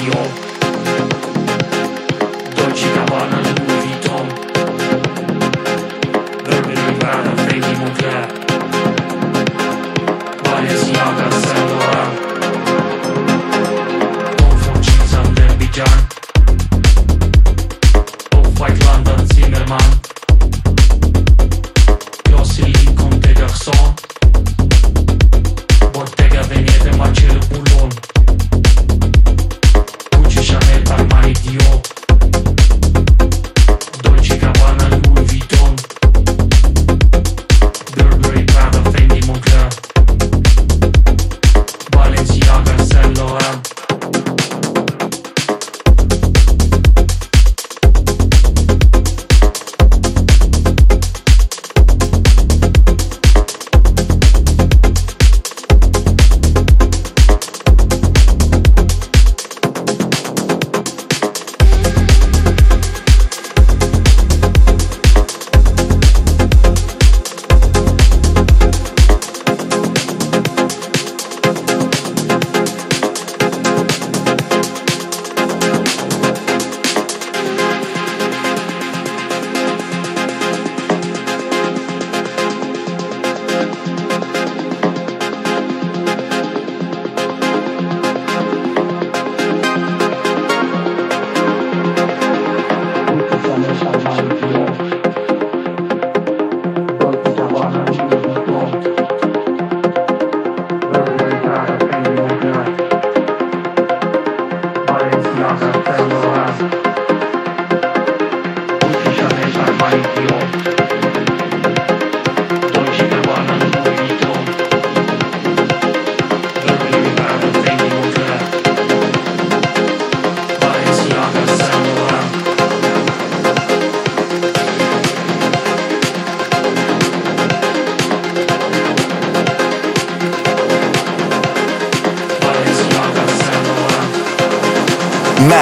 You.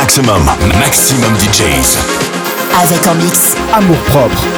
Maximum, maximum DJs. Avec en mix. Amour propre.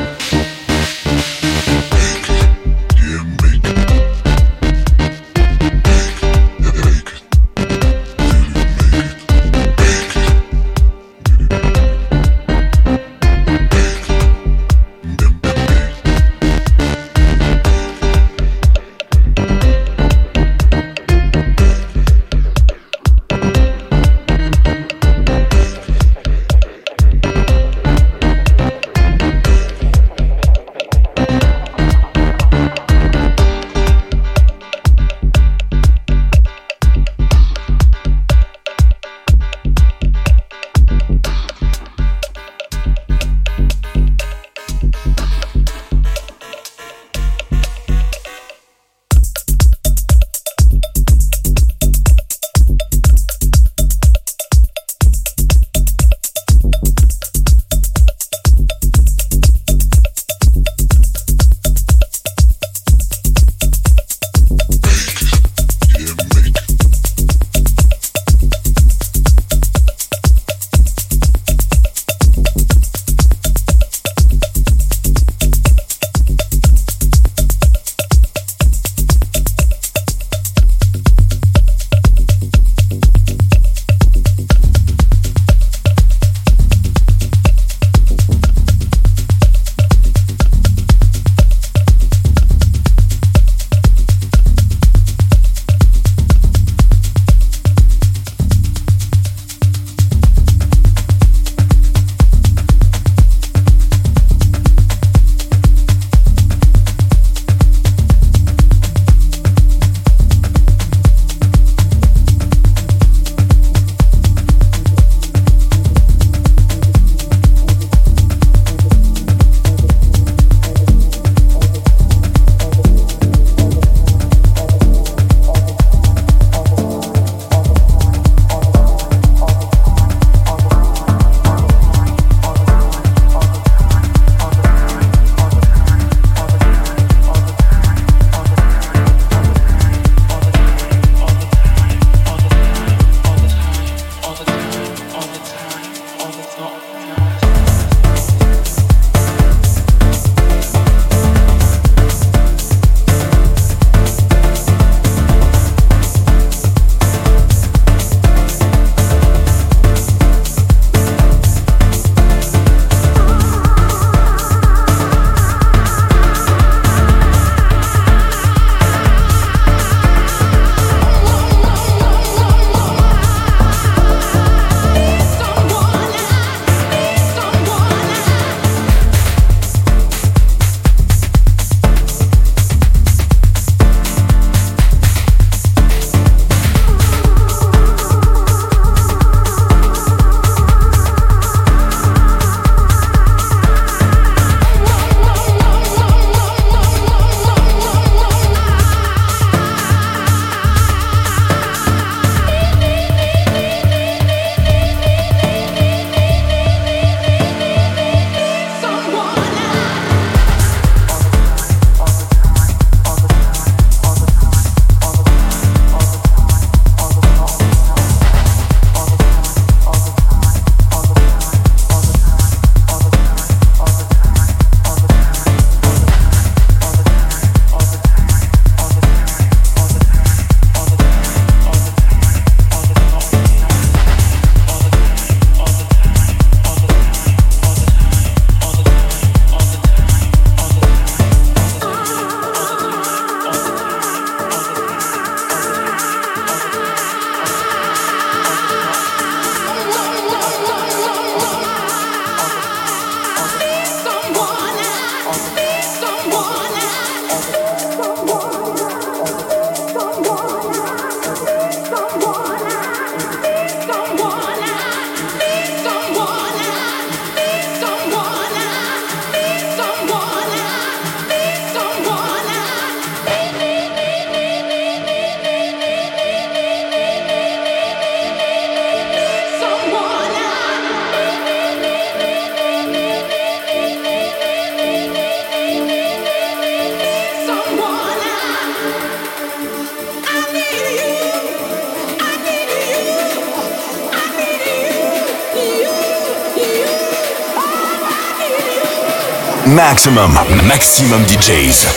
Maximum, maximum DJs.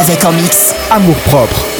Avec en mix. Amour propre.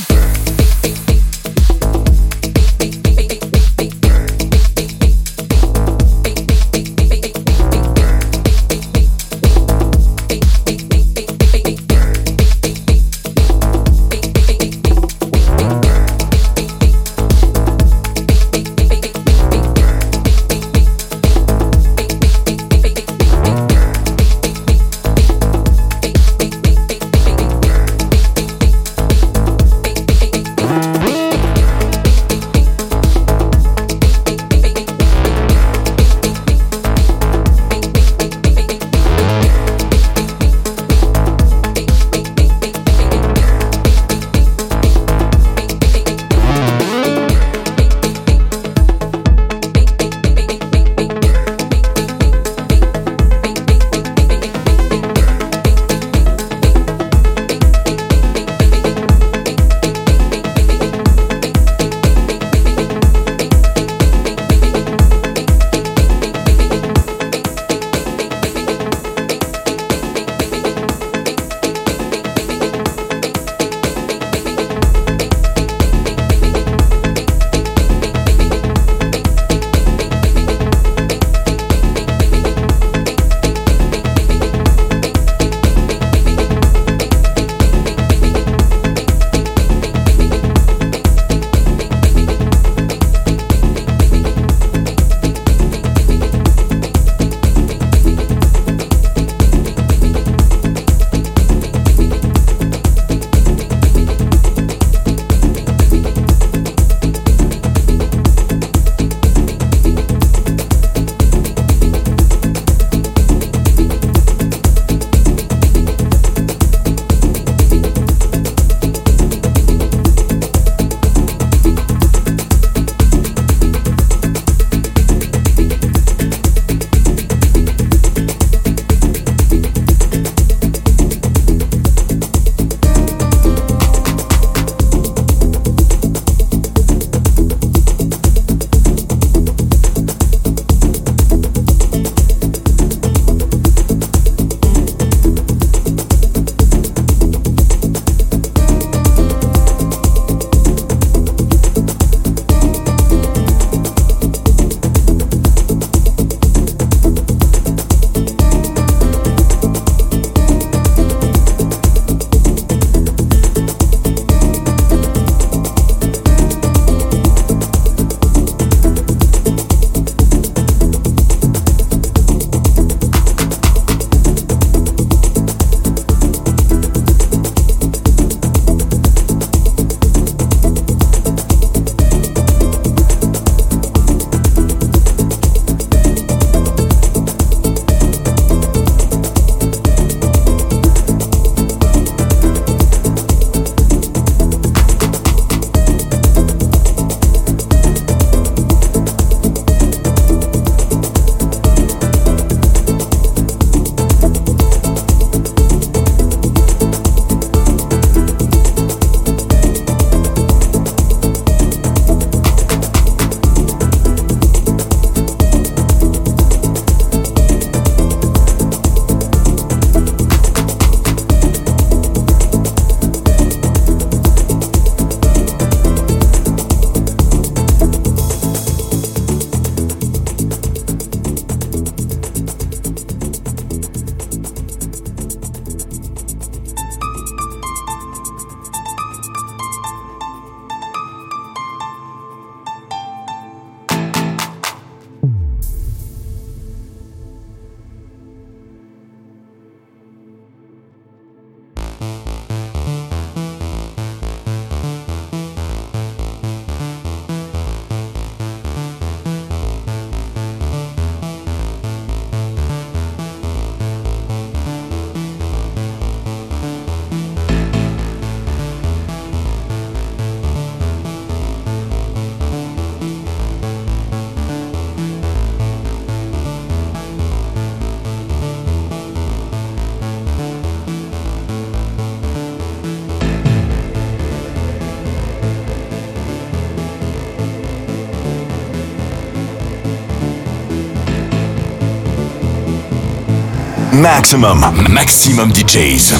Maximum, maximum DJs.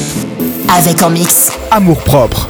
Avec en mix. Amour propre.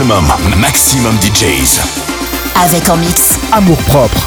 Maximum, maximum DJs. Avec en mix. Amour propre.